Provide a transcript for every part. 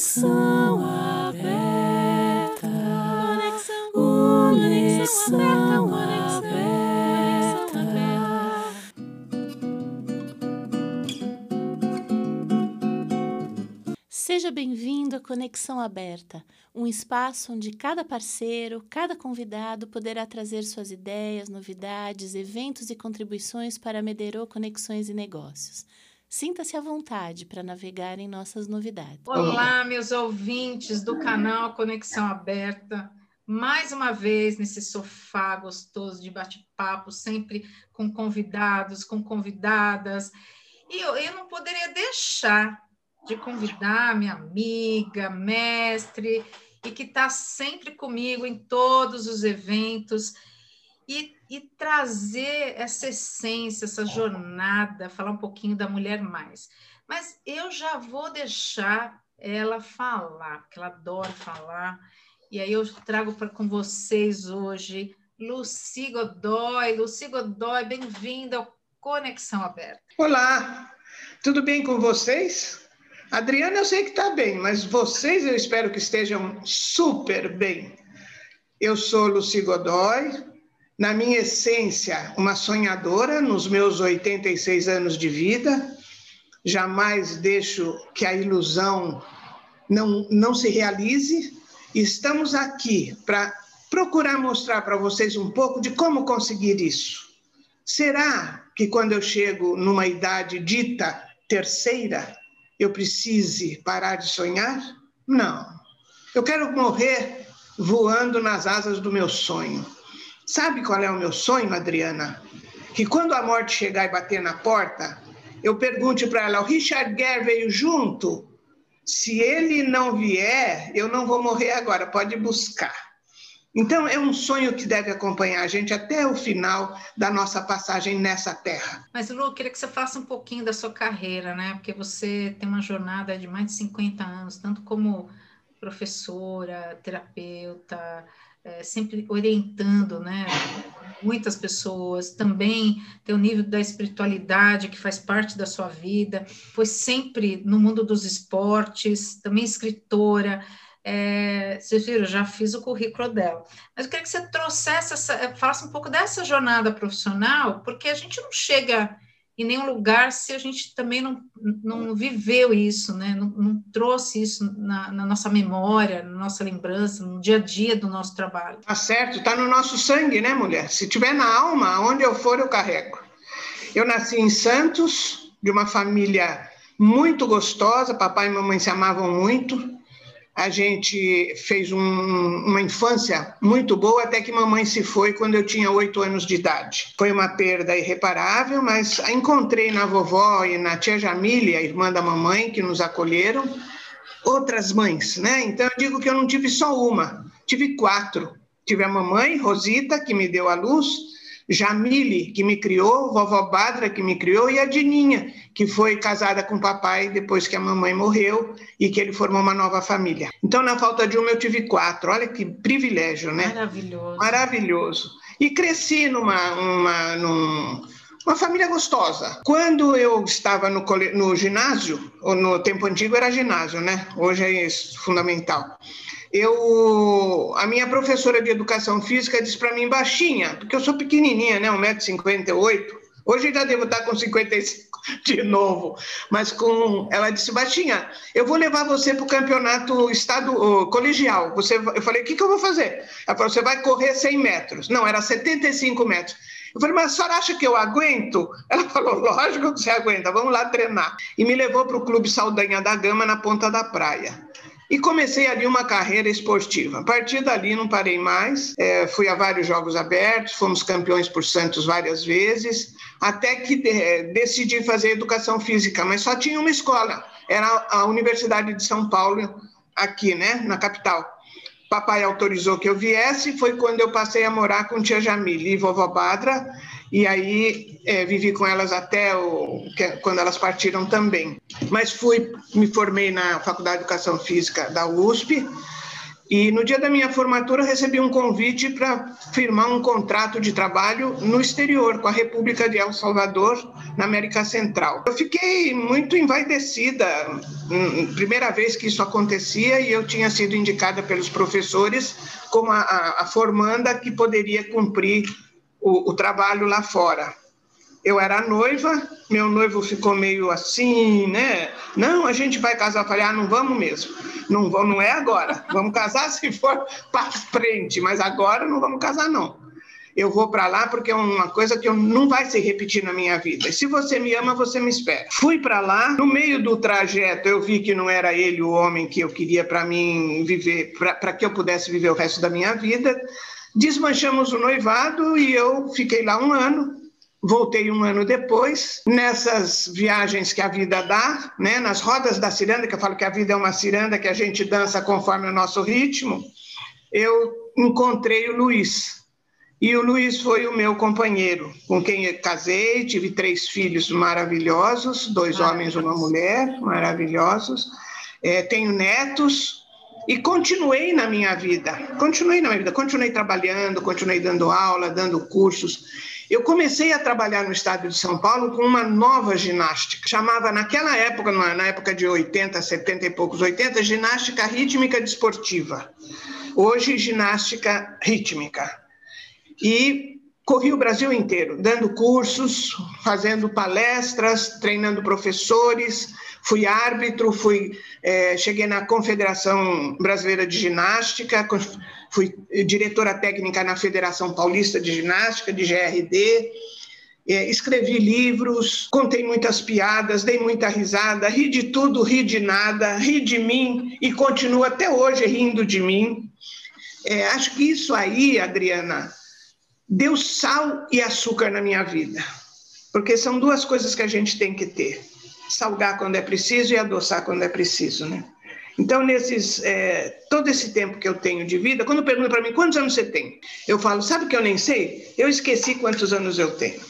Conexão aberta. Conexão aberta. Seja bem-vindo à Conexão Aberta, um espaço onde cada parceiro, cada convidado poderá trazer suas ideias, novidades, eventos e contribuições para Mederô Conexões e Negócios. Sinta-se à vontade para navegar em nossas novidades. Olá, meus ouvintes do canal Conexão Aberta. Mais uma vez nesse sofá gostoso de bate-papo, sempre com convidados, com convidadas. E eu, eu não poderia deixar de convidar minha amiga, mestre, e que está sempre comigo em todos os eventos e, e trazer essa essência, essa jornada, falar um pouquinho da mulher mais. Mas eu já vou deixar ela falar, porque ela adora falar. E aí eu trago para com vocês hoje Luci Godoy. Luci Godoy, bem-vinda ao Conexão Aberta. Olá, tudo bem com vocês? Adriana, eu sei que está bem, mas vocês eu espero que estejam super bem. Eu sou Luci Godoy, na minha essência, uma sonhadora nos meus 86 anos de vida. Jamais deixo que a ilusão não, não se realize. Estamos aqui para procurar mostrar para vocês um pouco de como conseguir isso. Será que quando eu chego numa idade dita terceira, eu precise parar de sonhar? Não. Eu quero morrer voando nas asas do meu sonho. Sabe qual é o meu sonho, Adriana? Que quando a morte chegar e bater na porta, eu pergunte para ela: o Richard Gere veio junto? Se ele não vier, eu não vou morrer agora, pode buscar. Então, é um sonho que deve acompanhar a gente até o final da nossa passagem nessa terra. Mas, Lu, eu queria que você faça um pouquinho da sua carreira, né? Porque você tem uma jornada de mais de 50 anos, tanto como professora, terapeuta, é, sempre orientando, né? Muitas pessoas também tem o nível da espiritualidade que faz parte da sua vida, foi sempre no mundo dos esportes, também escritora. É, vocês viram, já fiz o currículo dela. Mas eu queria que você trouxesse, essa, falasse um pouco dessa jornada profissional, porque a gente não chega em nenhum lugar se a gente também não, não viveu isso, né? não, não trouxe isso na, na, nossa memória, na nossa lembrança, no dia a dia do nosso trabalho. Tá certo, tá no nosso sangue, né, mulher? Se tiver na alma, onde eu for, eu carrego. Eu nasci em Santos, de uma família muito gostosa, papai e mamãe se amavam muito a gente fez um, uma infância muito boa até que mamãe se foi quando eu tinha oito anos de idade. Foi uma perda irreparável, mas encontrei na vovó e na tia Jamília, a irmã da mamãe, que nos acolheram, outras mães, né? Então eu digo que eu não tive só uma, tive quatro. Tive a mamãe, Rosita, que me deu a luz, Jamile, que me criou, vovó Badra, que me criou, e a Dininha, que foi casada com o papai depois que a mamãe morreu e que ele formou uma nova família. Então, na falta de uma, eu tive quatro. Olha que privilégio, né? Maravilhoso. Maravilhoso. E cresci numa, uma, num, uma família gostosa. Quando eu estava no, no ginásio, ou no tempo antigo era ginásio, né? Hoje é isso, fundamental eu, a minha professora de educação física disse para mim, baixinha, porque eu sou pequenininha, né, 1,58m, hoje já devo estar com 55 de novo, mas com, ela disse, baixinha, eu vou levar você para o campeonato estado, colegial, você, eu falei, o que, que eu vou fazer? Ela falou, você vai correr 100 metros, não, era 75 metros, eu falei, mas a senhora acha que eu aguento? Ela falou, lógico que você aguenta, vamos lá treinar. E me levou para o Clube Saldanha da Gama, na Ponta da Praia. E comecei ali uma carreira esportiva. A partir dali não parei mais, é, fui a vários jogos abertos, fomos campeões por Santos várias vezes, até que de, é, decidi fazer educação física, mas só tinha uma escola, era a Universidade de São Paulo, aqui, né, na capital. Papai autorizou que eu viesse, foi quando eu passei a morar com tia Jamile e vovó Badra, e aí é, vivi com elas até o, que, quando elas partiram também. Mas fui, me formei na Faculdade de Educação Física da USP, E no dia da minha formatura, recebi um convite para firmar um contrato de trabalho no exterior, com a República de El Salvador, na América Central. Eu fiquei muito envaidecida, hum, primeira vez que isso acontecia, e eu tinha sido indicada pelos professores como a, a, a formanda que poderia cumprir o, o trabalho lá fora eu era noiva, meu noivo ficou meio assim, né? Não, a gente vai casar. Eu falei, ah, não vamos mesmo. Não, vamos, não é agora. Vamos casar se for para frente, mas agora não vamos casar, não. Eu vou para lá porque é uma coisa que eu, não vai se repetir na minha vida. Se você me ama, você me espera. Fui para lá, no meio do trajeto eu vi que não era ele o homem que eu queria para mim viver, para que eu pudesse viver o resto da minha vida. Desmanchamos o noivado e eu fiquei lá um ano Voltei um ano depois, nessas viagens que a vida dá, né, nas rodas da ciranda, que eu falo que a vida é uma ciranda que a gente dança conforme o nosso ritmo, eu encontrei o Luiz. E o Luiz foi o meu companheiro, com quem eu casei, tive três filhos maravilhosos, dois homens e uma mulher, maravilhosos. É, tenho netos, e continuei na minha vida, continuei na minha vida, continuei trabalhando, continuei dando aula, dando cursos. Eu comecei a trabalhar no estado de São Paulo com uma nova ginástica. Chamava naquela época, na época de 80, 70 e poucos, 80, ginástica rítmica desportiva. Hoje, ginástica rítmica. E corri o Brasil inteiro, dando cursos, fazendo palestras, treinando professores, fui árbitro, fui, é, cheguei na Confederação Brasileira de Ginástica, fui diretora técnica na Federação Paulista de Ginástica, de GRD, é, escrevi livros, contei muitas piadas, dei muita risada, ri de tudo, ri de nada, ri de mim e continuo até hoje rindo de mim. É, acho que isso aí, Adriana, deu sal e açúcar na minha vida, porque são duas coisas que a gente tem que ter: salgar quando é preciso e adoçar quando é preciso, né? Então, nesses, é, todo esse tempo que eu tenho de vida, quando perguntam para mim quantos anos você tem, eu falo, sabe que eu nem sei? Eu esqueci quantos anos eu tenho.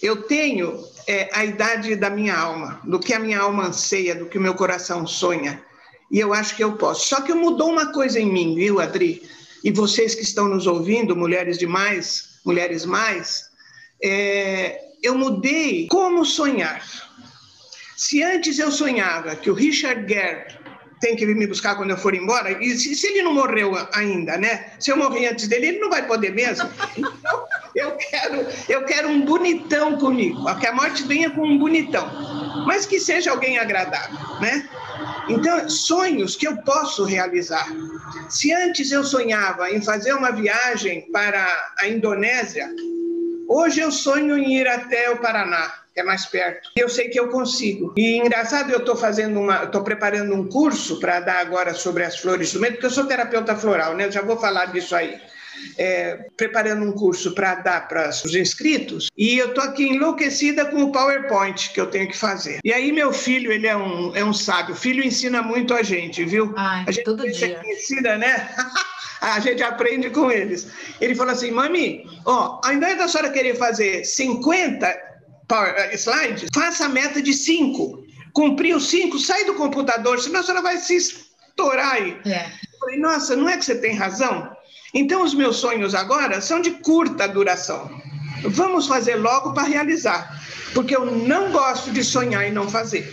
Eu tenho é, a idade da minha alma, do que a minha alma anseia, do que o meu coração sonha. E eu acho que eu posso. Só que mudou uma coisa em mim, viu, Adri? E vocês que estão nos ouvindo, mulheres demais, mulheres mais, é, eu mudei como sonhar. Se antes eu sonhava que o Richard Gere tem que vir me buscar quando eu for embora. E se, se, ele não morreu ainda, né? Se eu morrer antes dele, ele não vai poder mesmo. Então, eu quero, eu quero um bonitão comigo. Que a morte venha com um bonitão. Mas que seja alguém agradável, né? Então, sonhos que eu posso realizar. Se antes eu sonhava em fazer uma viagem para a Indonésia, hoje eu sonho em ir até o Paraná é mais perto. Eu sei que eu consigo. E engraçado, eu estou fazendo uma, estou preparando um curso para dar agora sobre as flores do medo, porque eu sou terapeuta floral, né? Eu já vou falar disso aí. É, preparando um curso para dar para os inscritos e eu estou aqui enlouquecida com o PowerPoint que eu tenho que fazer. E aí meu filho, ele é um, é um sábio. O filho ensina muito a gente, viu? Ai, a gente todo dia. Ensina, né? a gente aprende com eles. Ele falou assim, mami, ó, ao invés da senhora querer fazer 50 Power, uh, slide, faça a meta de cinco. Cumpriu cinco, sai do computador, senão a senhora vai se estourar aí. É. Eu falei, nossa, não é que você tem razão? Então, os meus sonhos agora são de curta duração. Vamos fazer logo para realizar, porque eu não gosto de sonhar e não fazer.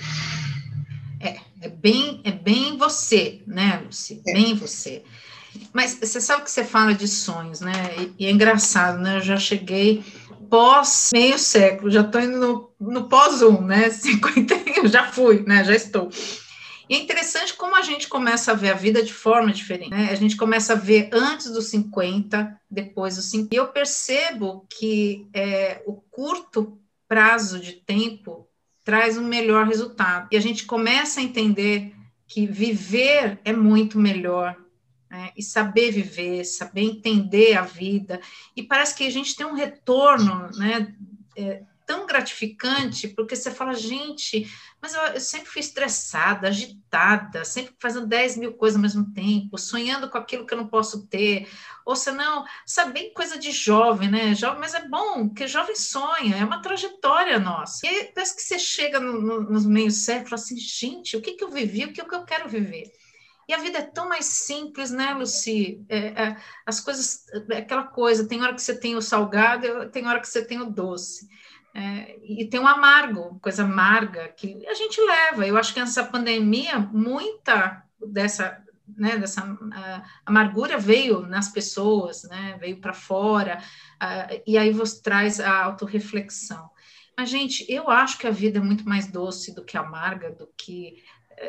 É, é bem, é bem você, né, Lucy? É. Bem você. Mas você sabe que você fala de sonhos, né? E, e é engraçado, né? Eu já cheguei pós meio século, já estou indo no, no pós-1, né? 50, eu já fui, né? Já estou. E é interessante como a gente começa a ver a vida de forma diferente. Né? A gente começa a ver antes dos 50, depois dos 50. E eu percebo que é, o curto prazo de tempo traz um melhor resultado. E a gente começa a entender que viver é muito melhor né? e saber viver, saber entender a vida. E parece que a gente tem um retorno né, é, tão gratificante, porque você fala, gente, mas eu, eu, sempre fui estressada, agitada, sempre fazendo 10 mil coisas ao mesmo tempo, sonhando com aquilo que eu não posso ter. Ou senão, saber coisa de jovem, né? Jovem, mas é bom, porque jovem sonha, é uma trajetória nossa. E aí, parece que você chega no, no, nos meios séculos e fala assim, gente, o que, que eu vivi, o que, que eu quero viver? E a vida é tão mais simples, né, Luci? É, é, as coisas, é aquela coisa, tem hora que você tem o salgado, tem hora que você tem o doce. É, e tem o amargo, coisa amarga, que a gente leva. Eu acho que essa pandemia, muita dessa, né, dessa uh, amargura veio nas pessoas, né, veio para fora, uh, e aí você traz a autorreflexão. Mas, gente, eu acho que a vida é muito mais doce do que amarga, do que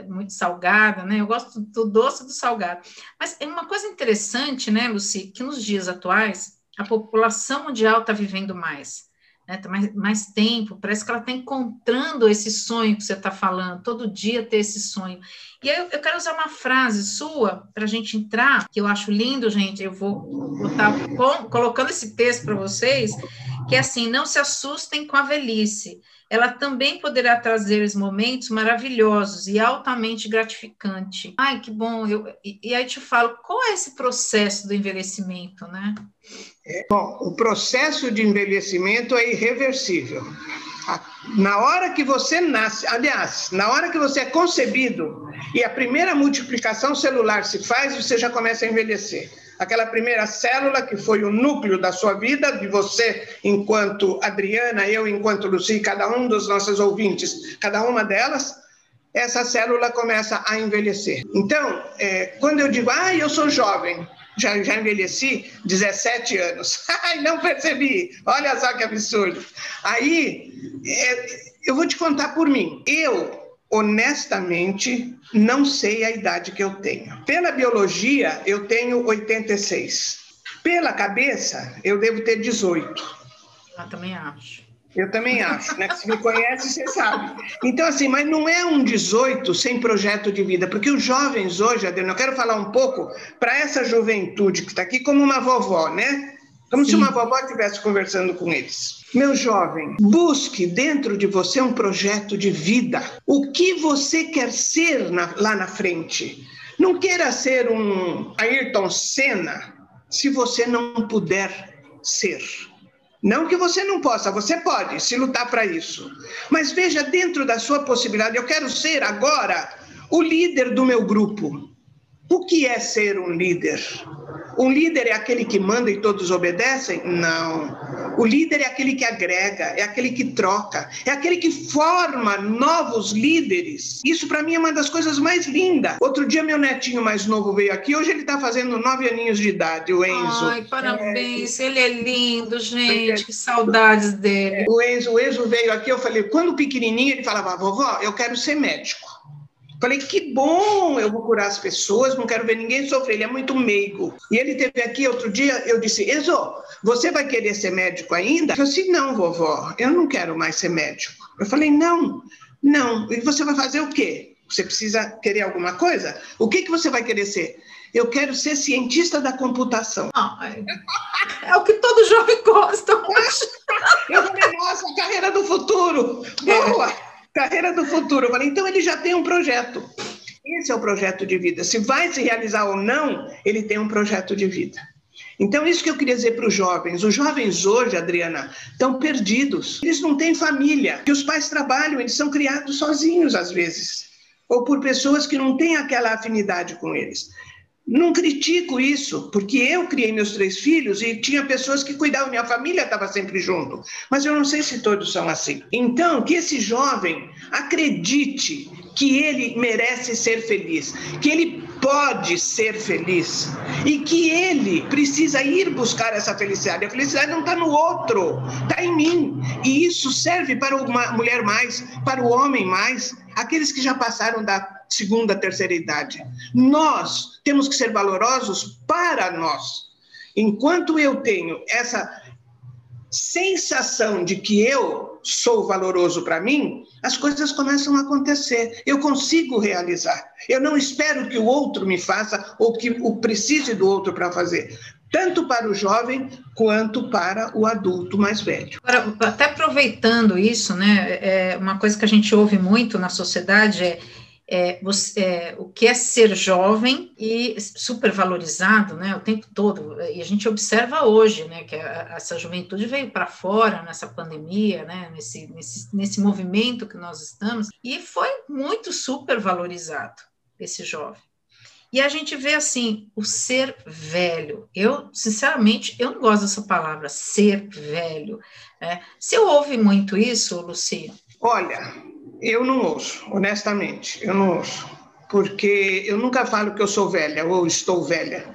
muito salgada, né? Eu gosto do doce do salgado. Mas é uma coisa interessante, né, Luci, que nos dias atuais a população mundial está vivendo mais né, tá mais, mais tempo, parece que ela está encontrando esse sonho que você está falando, todo dia ter esse sonho. E aí eu, quero usar uma frase sua para a gente entrar, que eu acho lindo, gente, eu vou botar colocando esse texto para vocês, que é assim, não se assustem com a velhice, ela também poderá trazer momentos maravilhosos e altamente gratificantes. Ai, que bom! Eu, e, e aí te falo, qual é esse processo do envelhecimento, né? É, bom, o processo de envelhecimento é irreversível. Na hora que você nasce, aliás, na hora que você é concebido e a primeira multiplicação celular se faz, você já começa a envelhecer aquela primeira célula que foi o núcleo da sua vida, de você enquanto Adriana, eu enquanto Luci, cada um dos nossos ouvintes, cada uma delas, essa célula começa a envelhecer. Então, é, quando eu digo, ah, eu sou jovem, já, já envelheci 17 anos, ai, não percebi, olha só que absurdo. Aí, é, eu vou te contar por mim, eu honestamente, não sei a idade que eu tenho. Pela biologia, eu tenho 86. Pela cabeça, eu devo ter 18. Eu também acho. Eu também acho, né? Se me conhece, você sabe. Então, assim, mas não é um 18 sem projeto de vida, porque os jovens hoje, Adriano, eu quero falar um pouco para essa juventude que está aqui como uma vovó, né? Como Sim. se uma vovó estivesse conversando com eles. Meu jovem, busque dentro de você um projeto de vida. O que você quer ser na, lá na frente? Não queira ser um Ayrton Senna se você não puder ser. Não que você não possa, você pode se lutar para isso. Mas veja dentro da sua possibilidade, eu quero ser agora o líder do meu grupo. O que é ser um líder? Um líder é aquele que manda e todos obedecem? Não. O líder é aquele que agrega, é aquele que troca, é aquele que forma novos líderes. Isso para mim é uma das coisas mais lindas. Outro dia meu netinho mais novo veio aqui, hoje ele está fazendo nove aninhos de idade, o Enzo. Ai, parabéns, é, ele é lindo, gente, que saudades dele. O Enzo, o Enzo veio aqui, eu falei, quando pequenininho ele falava, vovó, eu quero ser médico. Falei, que bom, eu vou curar as pessoas, não quero ver ninguém sofrer, ele é muito meigo. E ele teve aqui outro dia, eu disse, Enzo, você vai querer ser médico ainda? Eu disse, não, vovó, eu não quero mais ser médico. Eu falei, não, não. E você vai fazer o quê? Você precisa querer alguma coisa? O que, que você vai querer ser? Eu quero ser cientista da computação. é o que todo jovem gosta. eu falei, nossa, carreira do futuro. Boa! É. Carreira do futuro. Eu falei, então ele já tem um projeto. Esse é o projeto de vida. Se vai se realizar ou não, ele tem um projeto de vida. Então, isso que eu queria dizer para os jovens. Os jovens hoje, Adriana, estão perdidos. Eles não têm família. Que os pais trabalham, eles são criados sozinhos às vezes. Ou por pessoas que não têm aquela afinidade com eles. Não critico isso, porque eu criei meus três filhos e tinha pessoas que cuidavam, minha família estava sempre junto. Mas eu não sei se todos são assim. Então, que esse jovem acredite que ele merece ser feliz, que ele pode ser feliz e que ele precisa ir buscar essa felicidade. A felicidade não está no outro, está em mim. E isso serve para uma mulher mais, para o homem mais, aqueles que já passaram da segunda, terceira idade. Nós temos que ser valorosos para nós. Enquanto eu tenho essa sensação de que eu sou valoroso para mim, as coisas começam a acontecer. Eu consigo realizar. Eu não espero que o outro me faça ou que o precise do outro para fazer. Tanto para o jovem quanto para o adulto mais velho. Agora, até aproveitando isso, né, é uma coisa que a gente ouve muito na sociedade é é, você, é, o que é ser jovem e supervalorizado, né, o tempo todo, e a gente observa hoje, né, que a, essa juventude veio para fora nessa pandemia, né, nesse, nesse, nesse movimento que nós estamos, e foi muito supervalorizado esse jovem. E a gente vê assim, o ser velho. Eu, sinceramente, eu não gosto dessa palavra, ser velho. Né? Você ouve muito isso, Lucia? Olha, eu não ouço, honestamente, eu não ouço. Porque eu nunca falo que eu sou velha ou estou velha.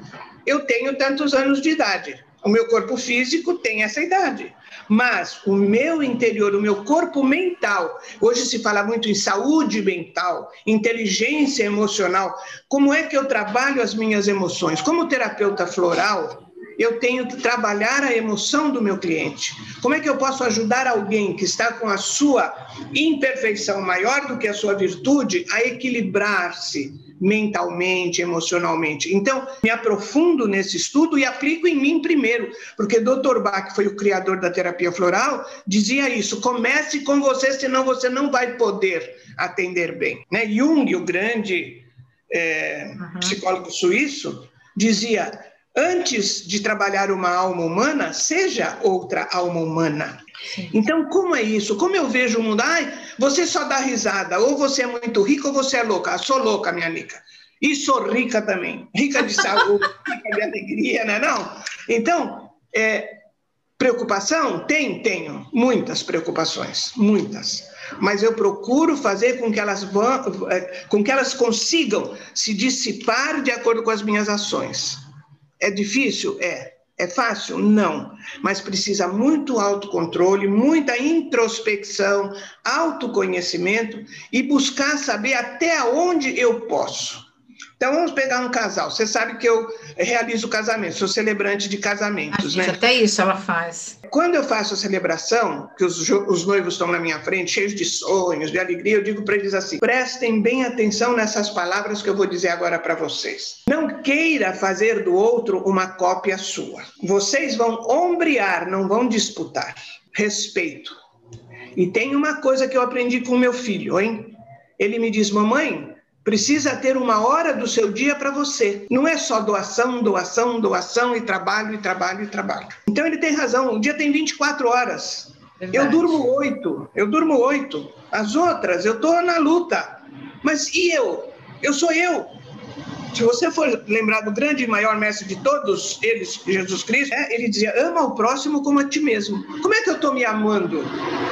Eu tenho tantos anos de idade. O meu corpo físico tem essa idade mas o meu interior, o meu corpo mental, hoje se fala muito em saúde mental, inteligência emocional. Como é que eu trabalho as minhas emoções? Como terapeuta floral, eu tenho que trabalhar a emoção do meu cliente. Como é que eu posso ajudar alguém que está com a sua imperfeição maior do que a sua virtude a equilibrar-se? mentalmente, emocionalmente. Então, me aprofundo nesse estudo e aplico em mim primeiro, porque Dr. Bach, que foi o criador da terapia floral, dizia isso: comece com você, senão você não vai poder atender bem. Né? Jung, o grande é, uhum. psicólogo suíço, dizia: antes de trabalhar uma alma humana, seja outra alma humana. Então, como é isso? Como eu vejo o mundo? Ai, você só dá risada, ou você é muito rica ou você é louca. Ah, sou louca, minha amiga. E sou rica também. Rica de saúde, rica de alegria, não é não? Então, é, preocupação? Tem, tenho. Muitas preocupações, muitas. Mas eu procuro fazer com que elas vão, é, com que elas consigam se dissipar de acordo com as minhas ações. É difícil? É. É fácil? Não. Mas precisa muito autocontrole, muita introspecção, autoconhecimento e buscar saber até onde eu posso. Então vamos pegar um casal. Você sabe que eu realizo casamento, sou celebrante de casamentos, né? Até isso ela faz. Quando eu faço a celebração, que os, os noivos estão na minha frente, cheios de sonhos, de alegria, eu digo para eles assim: prestem bem atenção nessas palavras que eu vou dizer agora para vocês. Não queira fazer do outro uma cópia sua. Vocês vão ombrear, não vão disputar. Respeito. E tem uma coisa que eu aprendi com meu filho, hein? Ele me diz, mamãe, Precisa ter uma hora do seu dia para você. Não é só doação, doação, doação e trabalho, e trabalho, e trabalho. Então ele tem razão. O dia tem 24 horas. Verdade. Eu durmo oito. Eu durmo oito. As outras, eu estou na luta. Mas e eu? Eu sou eu. Se você for lembrar do grande e maior mestre de todos eles, Jesus Cristo, é, ele dizia: ama o próximo como a ti mesmo. Como é que eu estou me amando?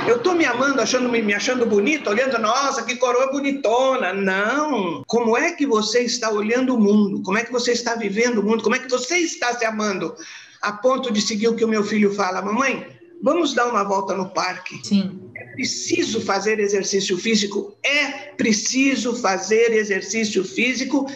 Eu estou me amando, achando, me achando bonito, olhando, nossa, que coroa bonitona. Não. Como é que você está olhando o mundo? Como é que você está vivendo o mundo? Como é que você está se amando? A ponto de seguir o que o meu filho fala, mamãe, vamos dar uma volta no parque. Sim. É preciso fazer exercício físico? É preciso fazer exercício físico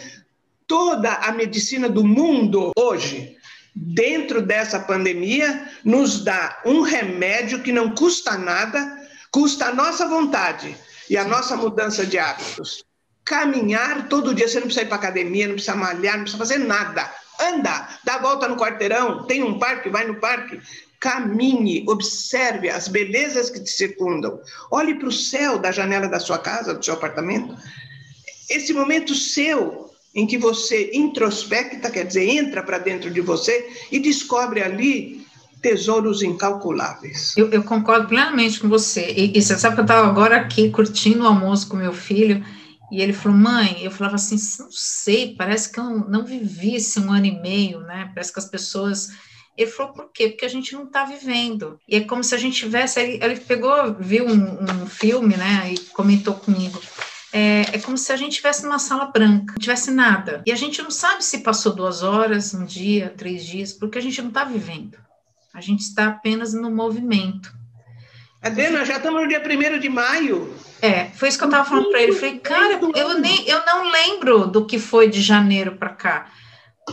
toda a medicina do mundo hoje, dentro dessa pandemia, nos dá um remédio que não custa nada, custa a nossa vontade e a nossa mudança de hábitos. Caminhar todo dia, você não precisa ir para academia, não precisa malhar, não precisa fazer nada. Anda, dá volta no quarteirão, tem um parque, vai no parque, caminhe, observe as belezas que te circundam. Olhe para o céu da janela da sua casa, do seu apartamento. Esse momento seu, em que você introspecta, quer dizer, entra para dentro de você e descobre ali tesouros incalculáveis. Eu, eu concordo plenamente com você. E, e, você sabe que eu estava agora aqui curtindo o almoço com meu filho e ele falou, mãe, eu falava assim, não sei, parece que eu não vivi esse um ano e meio, né? Parece que as pessoas. Ele falou, por quê? Porque a gente não está vivendo. E é como se a gente tivesse. Ele, ele pegou, viu um, um filme, né? E comentou comigo é, é, como se a gente estivesse numa sala branca, não tivesse nada. E a gente não sabe se passou duas horas, um dia, três dias, porque a gente não está vivendo. A gente está apenas no movimento. Adriana, já estamos no dia 1 de maio. É, foi isso que eu estava falando para ele. Eu falei, cara, eu, nem, eu não lembro do que foi de janeiro para cá.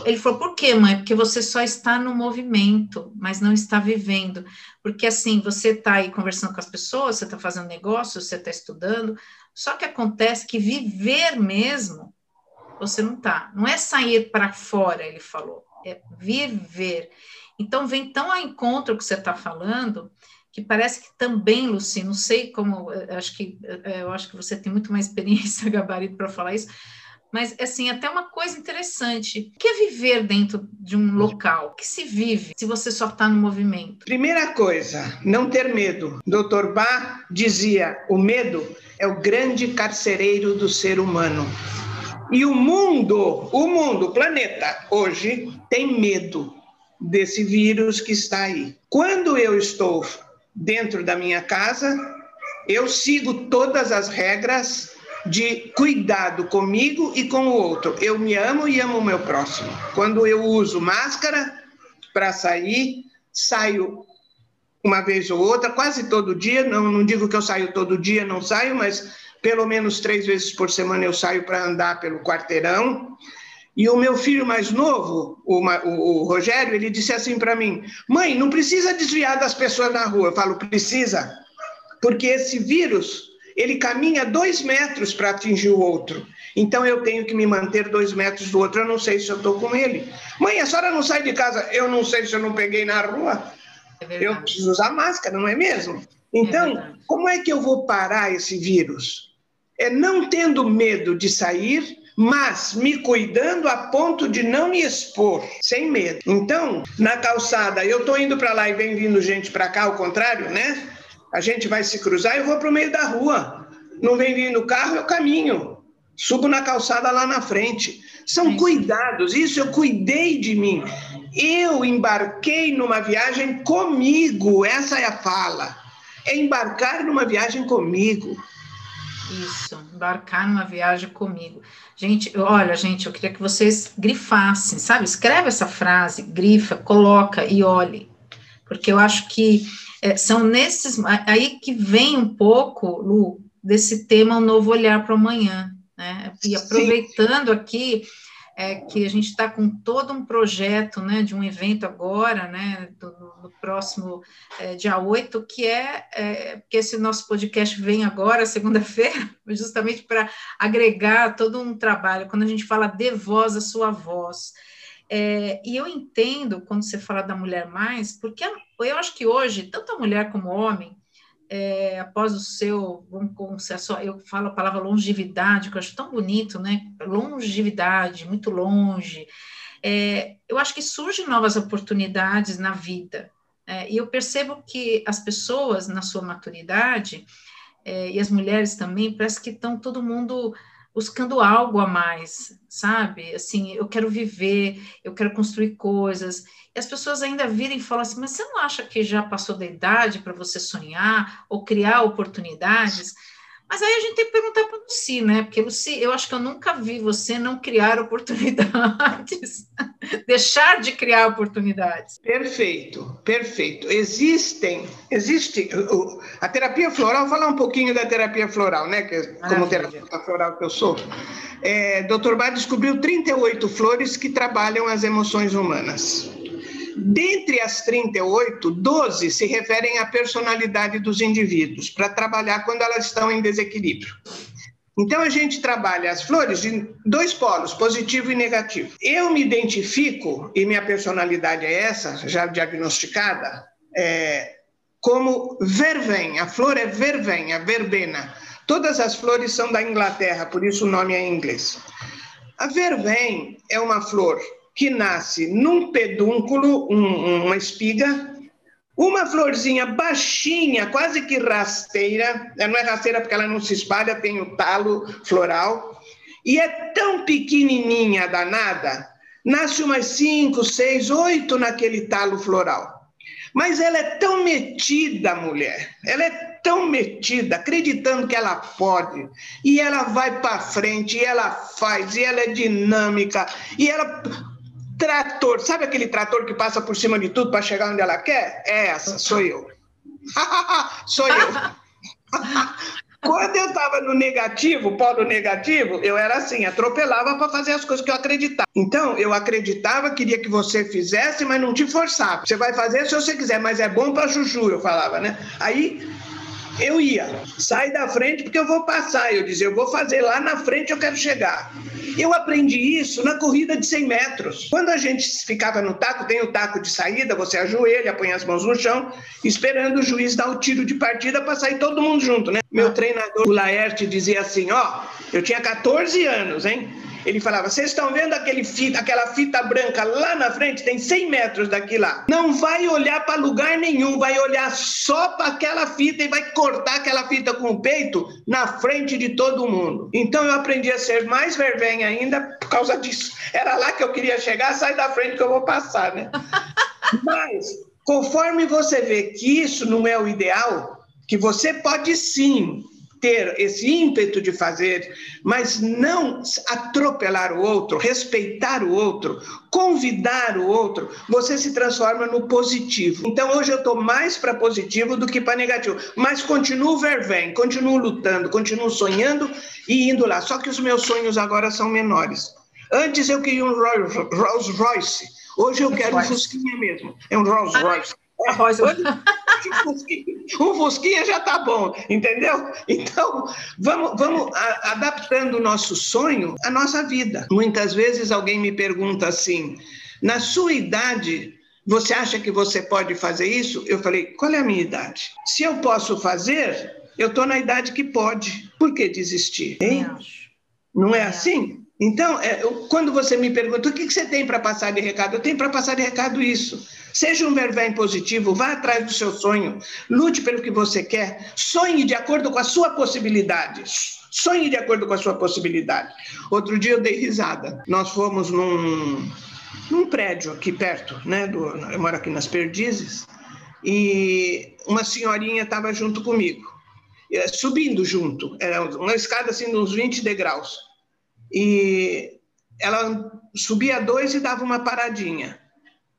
Ele falou, por quê, mãe? Porque você só está no movimento, mas não está vivendo. Porque assim, você está aí conversando com as pessoas, você está fazendo negócio, você está estudando, só que acontece que viver mesmo, você não tá. Não é sair para fora, ele falou, é viver. Então, vem tão ao encontro que você está falando, que parece que também, Luci, não sei como, acho que eu acho que você tem muito mais experiência, gabarito para falar isso, mas assim, até uma coisa interessante, que é viver dentro de um local? Que se vive se você só está no movimento? Primeira coisa, não ter medo. Dr. Bach dizia: o medo é o grande carcereiro do ser humano. E o mundo, o mundo, o planeta, hoje tem medo desse vírus que está aí. Quando eu estou dentro da minha casa, eu sigo todas as regras de cuidado comigo e com o outro. Eu me amo e amo o meu próximo. Quando eu uso máscara para sair, saio uma vez ou outra, quase todo dia. Não, não digo que eu saio todo dia, não saio, mas pelo menos três vezes por semana eu saio para andar pelo quarteirão. E o meu filho mais novo, o, o, o Rogério, ele disse assim para mim: Mãe, não precisa desviar das pessoas na rua. Eu falo: Precisa, porque esse vírus ele caminha dois metros para atingir o outro. Então eu tenho que me manter dois metros do outro. Eu não sei se eu estou com ele. Mãe, a senhora não sai de casa. Eu não sei se eu não peguei na rua. É eu preciso usar máscara, não é mesmo? Então, é como é que eu vou parar esse vírus? É não tendo medo de sair, mas me cuidando a ponto de não me expor, sem medo. Então, na calçada, eu estou indo para lá e vem vindo gente para cá, ao contrário, né? A gente vai se cruzar, eu vou para o meio da rua. Não vem vindo carro, eu caminho. Subo na calçada lá na frente. São cuidados, isso eu cuidei de mim. Eu embarquei numa viagem comigo, essa é a fala. É embarcar numa viagem comigo. Isso, embarcar numa viagem comigo. Gente, olha, gente, eu queria que vocês grifassem, sabe? Escreve essa frase, grifa, coloca e olhe. Porque eu acho que é, são nesses. Aí que vem um pouco, Lu, desse tema, um novo olhar para o amanhã. Né? E aproveitando Sim. aqui é, que a gente está com todo um projeto né, de um evento agora, né, do, no próximo é, dia 8, que é, é que esse nosso podcast vem agora, segunda-feira, justamente para agregar todo um trabalho, quando a gente fala de voz, a sua voz. É, e eu entendo quando você fala da mulher mais, porque eu acho que hoje, tanto a mulher como o homem, é, após o seu, vamos eu falo a palavra longevidade, que eu acho tão bonito, né? Longevidade, muito longe. É, eu acho que surgem novas oportunidades na vida. É, e eu percebo que as pessoas, na sua maturidade, é, e as mulheres também, parece que estão todo mundo buscando algo a mais, sabe? Assim, eu quero viver, eu quero construir coisas. E as pessoas ainda virem e falam assim: mas você não acha que já passou da idade para você sonhar ou criar oportunidades? Mas aí a gente tem que perguntar para o Luci, né? Porque, Luci, eu acho que eu nunca vi você não criar oportunidades, deixar de criar oportunidades. Perfeito, perfeito. Existem, existe a terapia floral, vou falar um pouquinho da terapia floral, né? Que, como terapeuta floral que eu sou. É, Dr. Bar descobriu 38 flores que trabalham as emoções humanas. Dentre as 38, 12 se referem à personalidade dos indivíduos, para trabalhar quando elas estão em desequilíbrio. Então, a gente trabalha as flores de dois polos, positivo e negativo. Eu me identifico, e minha personalidade é essa, já diagnosticada, é, como vervém. A flor é vervém, a verbena. Todas as flores são da Inglaterra, por isso o nome é em inglês. A vervém é uma flor que nasce num pedúnculo, um, uma espiga, uma florzinha baixinha, quase que rasteira, não é rasteira porque ela não se espalha, tem o talo floral, e é tão pequenininha danada, nasce umas cinco, seis, oito naquele talo floral. Mas ela é tão metida, mulher, ela é tão metida, acreditando que ela pode, e ela vai para frente, e ela faz, e ela é dinâmica, e ela trator, sabe aquele trator que passa por cima de tudo para chegar onde ela quer? É essa, sou eu. sou eu. Quando eu estava no negativo, polo negativo, eu era assim, atropelava para fazer as coisas que eu acreditava. Então, eu acreditava, queria que você fizesse, mas não te forçava. Você vai fazer se você quiser, mas é bom para Juju, eu falava, né? Aí eu ia, sai da frente porque eu vou passar. Eu dizia, eu vou fazer lá na frente, eu quero chegar. Eu aprendi isso na corrida de 100 metros. Quando a gente ficava no taco, tem o taco de saída, você ajoelha, põe as mãos no chão, esperando o juiz dar o tiro de partida para sair todo mundo junto, né? Meu treinador, o Laerte, dizia assim: ó, eu tinha 14 anos, hein? Ele falava: Vocês estão vendo aquele fita, aquela fita branca lá na frente? Tem 100 metros daqui lá. Não vai olhar para lugar nenhum, vai olhar só para aquela fita e vai cortar aquela fita com o peito na frente de todo mundo. Então eu aprendi a ser mais vervenha ainda por causa disso. Era lá que eu queria chegar, sai da frente que eu vou passar, né? Mas, conforme você vê que isso não é o ideal, que você pode sim ter esse ímpeto de fazer, mas não atropelar o outro, respeitar o outro, convidar o outro, você se transforma no positivo. Então hoje eu estou mais para positivo do que para negativo, mas continuo vervém, continuo lutando, continuo sonhando e indo lá. Só que os meus sonhos agora são menores. Antes eu queria um Rolls Royce, hoje eu quero um Fusquinha mesmo, é um Rolls Royce. Rosa. um, fusquinha, um fusquinha já tá bom, entendeu? Então, vamos, vamos a, adaptando o nosso sonho à nossa vida. Muitas vezes alguém me pergunta assim: na sua idade, você acha que você pode fazer isso? Eu falei: qual é a minha idade? Se eu posso fazer, eu estou na idade que pode. Por que desistir? Hein? Não é assim? Então, é, eu, quando você me pergunta o que, que você tem para passar de recado, eu tenho para passar de recado isso. Seja um vervém positivo, vá atrás do seu sonho, lute pelo que você quer, sonhe de acordo com a sua possibilidade. Sonhe de acordo com a sua possibilidade. Outro dia eu dei risada. Nós fomos num, num prédio aqui perto, né? Do, eu moro aqui nas Perdizes, e uma senhorinha estava junto comigo, subindo junto. Era uma escada assim, de uns 20 degraus. E ela subia dois e dava uma paradinha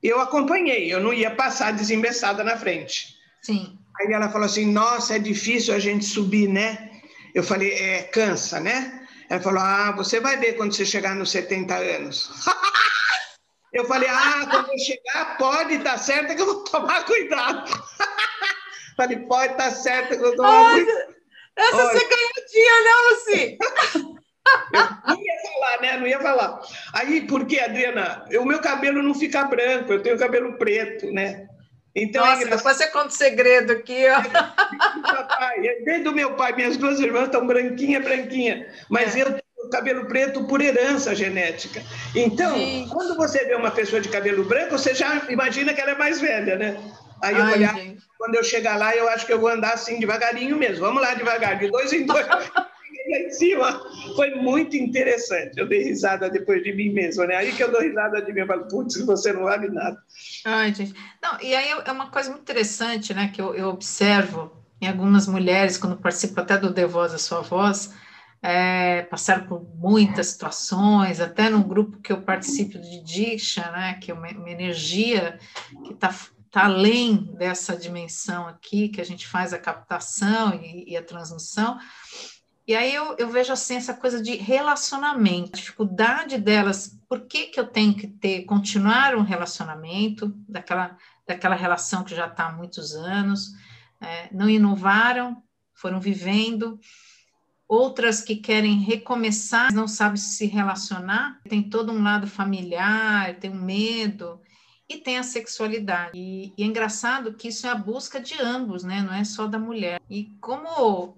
eu acompanhei, eu não ia passar desembeçada na frente. Sim. Aí ela falou assim: Nossa, é difícil a gente subir, né? Eu falei: É, cansa, né? Ela falou: Ah, você vai ver quando você chegar nos 70 anos. eu falei: Ah, quando eu chegar, pode estar tá certo que eu vou tomar cuidado. falei: Pode estar tá certo que eu vou tomar cuidado. Essa Olha. você ganhou dia, né, Luci? Eu não ia falar, né? Não ia falar. Aí, porque, Adriana, o meu cabelo não fica branco, eu tenho cabelo preto, né? Então, Nossa, é depois você conta o segredo aqui, ó. Papai, desde o meu pai, minhas duas irmãs estão branquinha, branquinha, mas é. eu tenho cabelo preto por herança genética. Então, Sim. quando você vê uma pessoa de cabelo branco, você já imagina que ela é mais velha, né? Aí eu olhar, ah, quando eu chegar lá, eu acho que eu vou andar assim devagarinho mesmo. Vamos lá devagar, de dois em dois lá em cima. Foi muito interessante. Eu dei risada depois de mim mesmo, né? Aí que eu dou risada de mim, eu falo, putz, você não vale nada. Ai, gente. Não, e aí é uma coisa muito interessante, né, que eu, eu observo em algumas mulheres, quando participo até do The Voz, a Sua Voz, é, passaram por muitas situações, até num grupo que eu participo de Diksha, né, que é uma, uma energia que está tá além dessa dimensão aqui, que a gente faz a captação e, e a transmissão, e aí eu, eu vejo assim essa coisa de relacionamento, a dificuldade delas, por que, que eu tenho que ter, continuar um relacionamento daquela, daquela relação que já está há muitos anos, é, não inovaram, foram vivendo, outras que querem recomeçar, não sabem se relacionar, tem todo um lado familiar, tem um medo, e tem a sexualidade. E, e, é engraçado que isso é a busca de ambos, né? Não é só da mulher. E como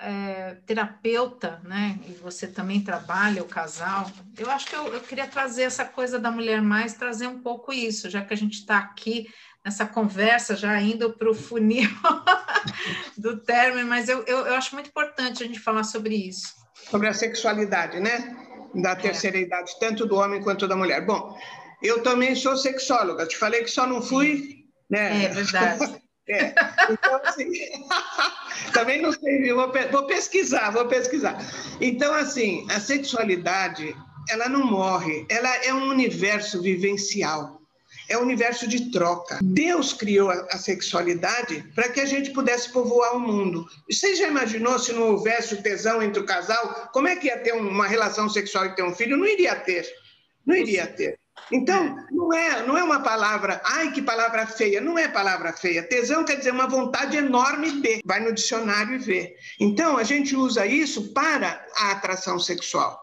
é, terapeuta, né? E você também trabalha o casal. Eu acho que eu, eu, queria trazer essa coisa da mulher mais, trazer um pouco isso, já que a gente está aqui nessa conversa, já indo para o funil do término, mas eu, eu, eu, acho muito importante a gente falar sobre isso. Sobre a sexualidade, né? Da é. terceira é. idade, tanto do homem quanto da mulher. Bom, eu também sou sexóloga, te falei que só não fui. Né? É verdade. É. Então, assim, também não sei, vou, vou pesquisar, vou pesquisar. Então, assim, a sexualidade, ela não morre, ela é um universo vivencial, é um universo de troca. Deus criou a, a sexualidade para que a gente pudesse povoar o mundo. Você já imaginou se não houvesse o tesão entre o casal? Como é que ia ter uma relação sexual e ter um filho? Não iria ter. Não iria ter. Então, não é, não é uma palavra, ai que palavra feia, não é palavra feia. Tesão quer dizer uma vontade enorme de, vai no dicionário e vê. Então, a gente usa isso para a atração sexual.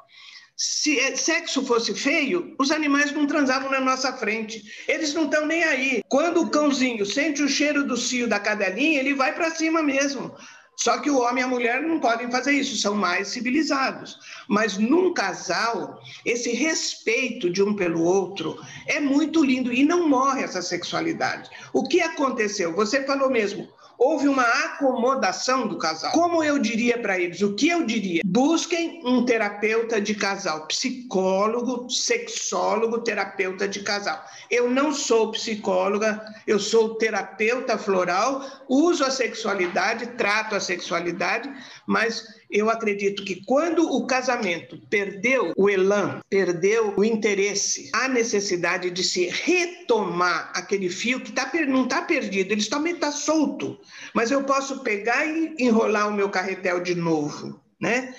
Se é, sexo fosse feio, os animais não transavam na nossa frente. Eles não estão nem aí. Quando o cãozinho sente o cheiro do cio da cadelinha, ele vai para cima mesmo. Só que o homem e a mulher não podem fazer isso, são mais civilizados. Mas num casal, esse respeito de um pelo outro é muito lindo e não morre essa sexualidade. O que aconteceu? Você falou mesmo, houve uma acomodação do casal. Como eu diria para eles? O que eu diria? Busquem um terapeuta de casal, psicólogo, sexólogo, terapeuta de casal. Eu não sou psicóloga, eu sou terapeuta floral, uso a sexualidade, trato a sexualidade, mas eu acredito que quando o casamento perdeu o elan, perdeu o interesse, a necessidade de se retomar aquele fio que tá, não está perdido, ele também está solto, mas eu posso pegar e enrolar o meu carretel de novo, né?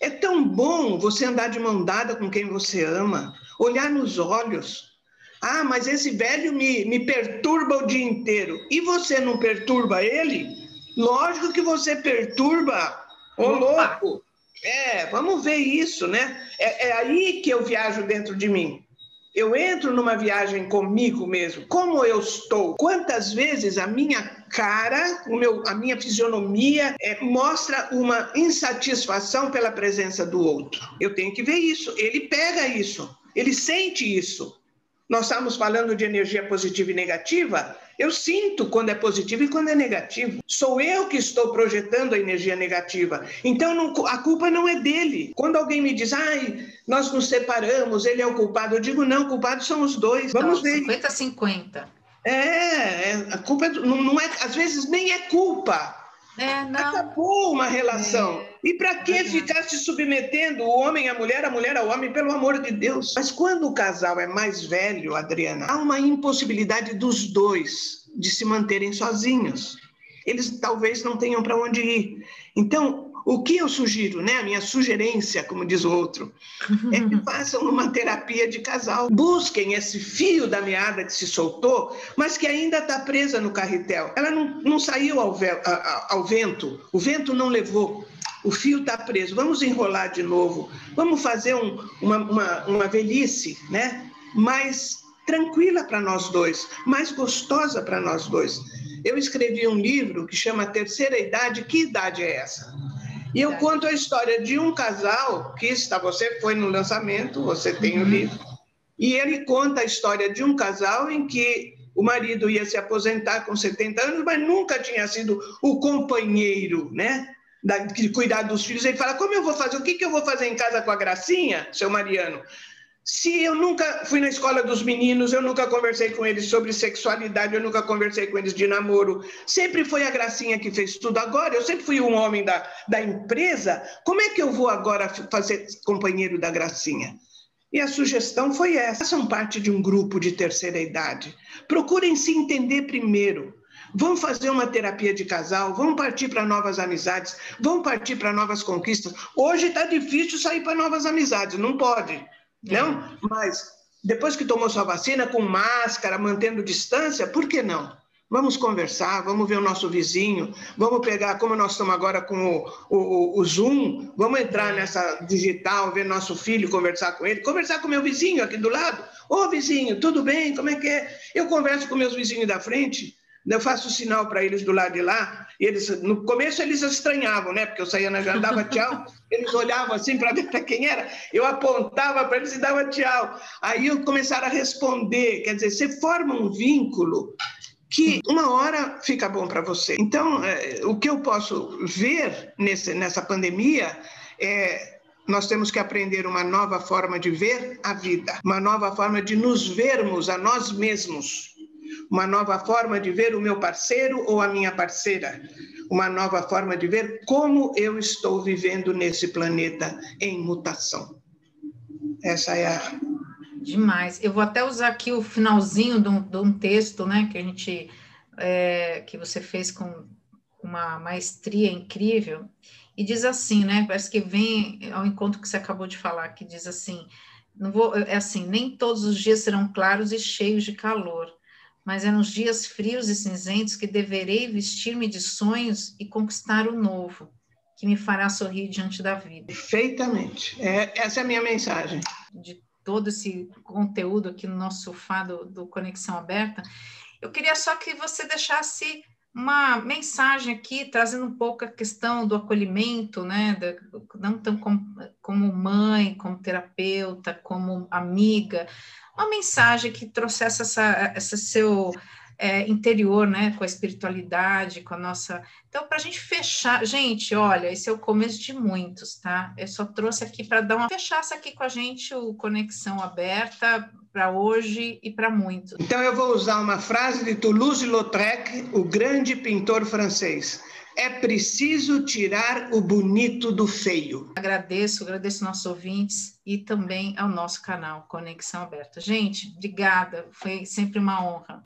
É tão bom você andar de mão dada com quem você ama, olhar nos olhos. Ah, mas esse velho me, me perturba o dia inteiro. E você não perturba ele? Lógico que você perturba Ô, louco! É, vamos ver isso, né? É, é aí que eu viajo dentro de mim. Eu entro numa viagem comigo mesmo. Como eu estou? Quantas vezes a minha cara, o meu, a minha fisionomia é, mostra uma insatisfação pela presença do outro? Eu tenho que ver isso. Ele pega isso. Ele sente isso. Nós estamos falando de energia positiva e negativa. Eu sinto quando é positivo e quando é negativo. Sou eu que estou projetando a energia negativa. Então não, a culpa não é dele. Quando alguém me diz, ai, nós nos separamos, ele é o culpado, eu digo, não, culpados são os dois. Vamos ver. 50-50. É, é, a culpa é, não, não é, às vezes nem é culpa. É, Acabou uma relação. É. E para que ficar se submetendo o homem à mulher, a mulher ao homem, pelo amor de Deus? Mas quando o casal é mais velho, Adriana, há uma impossibilidade dos dois de se manterem sozinhos. Eles talvez não tenham para onde ir. Então, o que eu sugiro, né? A minha sugerência, como diz o outro, é que façam uma terapia de casal. Busquem esse fio da meada que se soltou, mas que ainda está presa no carretel. Ela não, não saiu ao, ao vento, o vento não levou. O fio está preso. Vamos enrolar de novo. Vamos fazer um, uma, uma, uma velhice, né? Mais tranquila para nós dois, mais gostosa para nós dois. Eu escrevi um livro que chama Terceira Idade. Que idade é essa? E eu conto a história de um casal que está, você foi no lançamento, você tem o uhum. livro, e ele conta a história de um casal em que o marido ia se aposentar com 70 anos, mas nunca tinha sido o companheiro, né? Da, de cuidar dos filhos. Ele fala: Como eu vou fazer? O que, que eu vou fazer em casa com a Gracinha, seu Mariano? Se eu nunca fui na escola dos meninos, eu nunca conversei com eles sobre sexualidade, eu nunca conversei com eles de namoro, sempre foi a Gracinha que fez tudo. Agora, eu sempre fui um homem da, da empresa, como é que eu vou agora fazer companheiro da Gracinha? E a sugestão foi essa: façam parte de um grupo de terceira idade. Procurem se entender primeiro. Vão fazer uma terapia de casal, vão partir para novas amizades, vão partir para novas conquistas. Hoje está difícil sair para novas amizades, não pode. Não? Mas depois que tomou sua vacina, com máscara, mantendo distância, por que não? Vamos conversar, vamos ver o nosso vizinho, vamos pegar, como nós estamos agora com o, o, o Zoom, vamos entrar nessa digital, ver nosso filho, conversar com ele, conversar com meu vizinho aqui do lado. Ô vizinho, tudo bem? Como é que é? Eu converso com meus vizinhos da frente, eu faço sinal para eles do lado de lá, e eles, no começo eles estranhavam, né? Porque eu saía na janela, dava tchau, eles olhavam assim para ver para quem era, eu apontava para eles e dava tchau. Aí eu começaram a responder, quer dizer, você forma um vínculo que uma hora fica bom para você. Então, é, o que eu posso ver nesse, nessa pandemia é nós temos que aprender uma nova forma de ver a vida, uma nova forma de nos vermos a nós mesmos uma nova forma de ver o meu parceiro ou a minha parceira, uma nova forma de ver como eu estou vivendo nesse planeta em mutação. Essa é a. Demais. Eu vou até usar aqui o finalzinho de um, de um texto, né, que a gente é, que você fez com uma maestria incrível e diz assim, né? Parece que vem ao encontro que você acabou de falar, que diz assim, não vou, é assim, nem todos os dias serão claros e cheios de calor, mas é nos dias frios e cinzentos que deverei vestir-me de sonhos e conquistar o novo, que me fará sorrir diante da vida. Perfeitamente. É, essa é a minha mensagem. De todo esse conteúdo aqui no nosso sofá do, do Conexão Aberta, eu queria só que você deixasse uma mensagem aqui trazendo um pouco a questão do acolhimento, né? não tão como, como mãe, como terapeuta, como amiga, uma mensagem que trouxesse essa, essa seu é, interior, né? Com a espiritualidade, com a nossa. Então, para a gente fechar, gente, olha, esse é o começo de muitos, tá? Eu só trouxe aqui para dar uma fechasse aqui com a gente o conexão aberta para hoje e para muitos. Então eu vou usar uma frase de Toulouse-Lautrec, o grande pintor francês. É preciso tirar o bonito do feio. Agradeço, agradeço nossos ouvintes e também ao nosso canal Conexão Aberta. Gente, obrigada, foi sempre uma honra.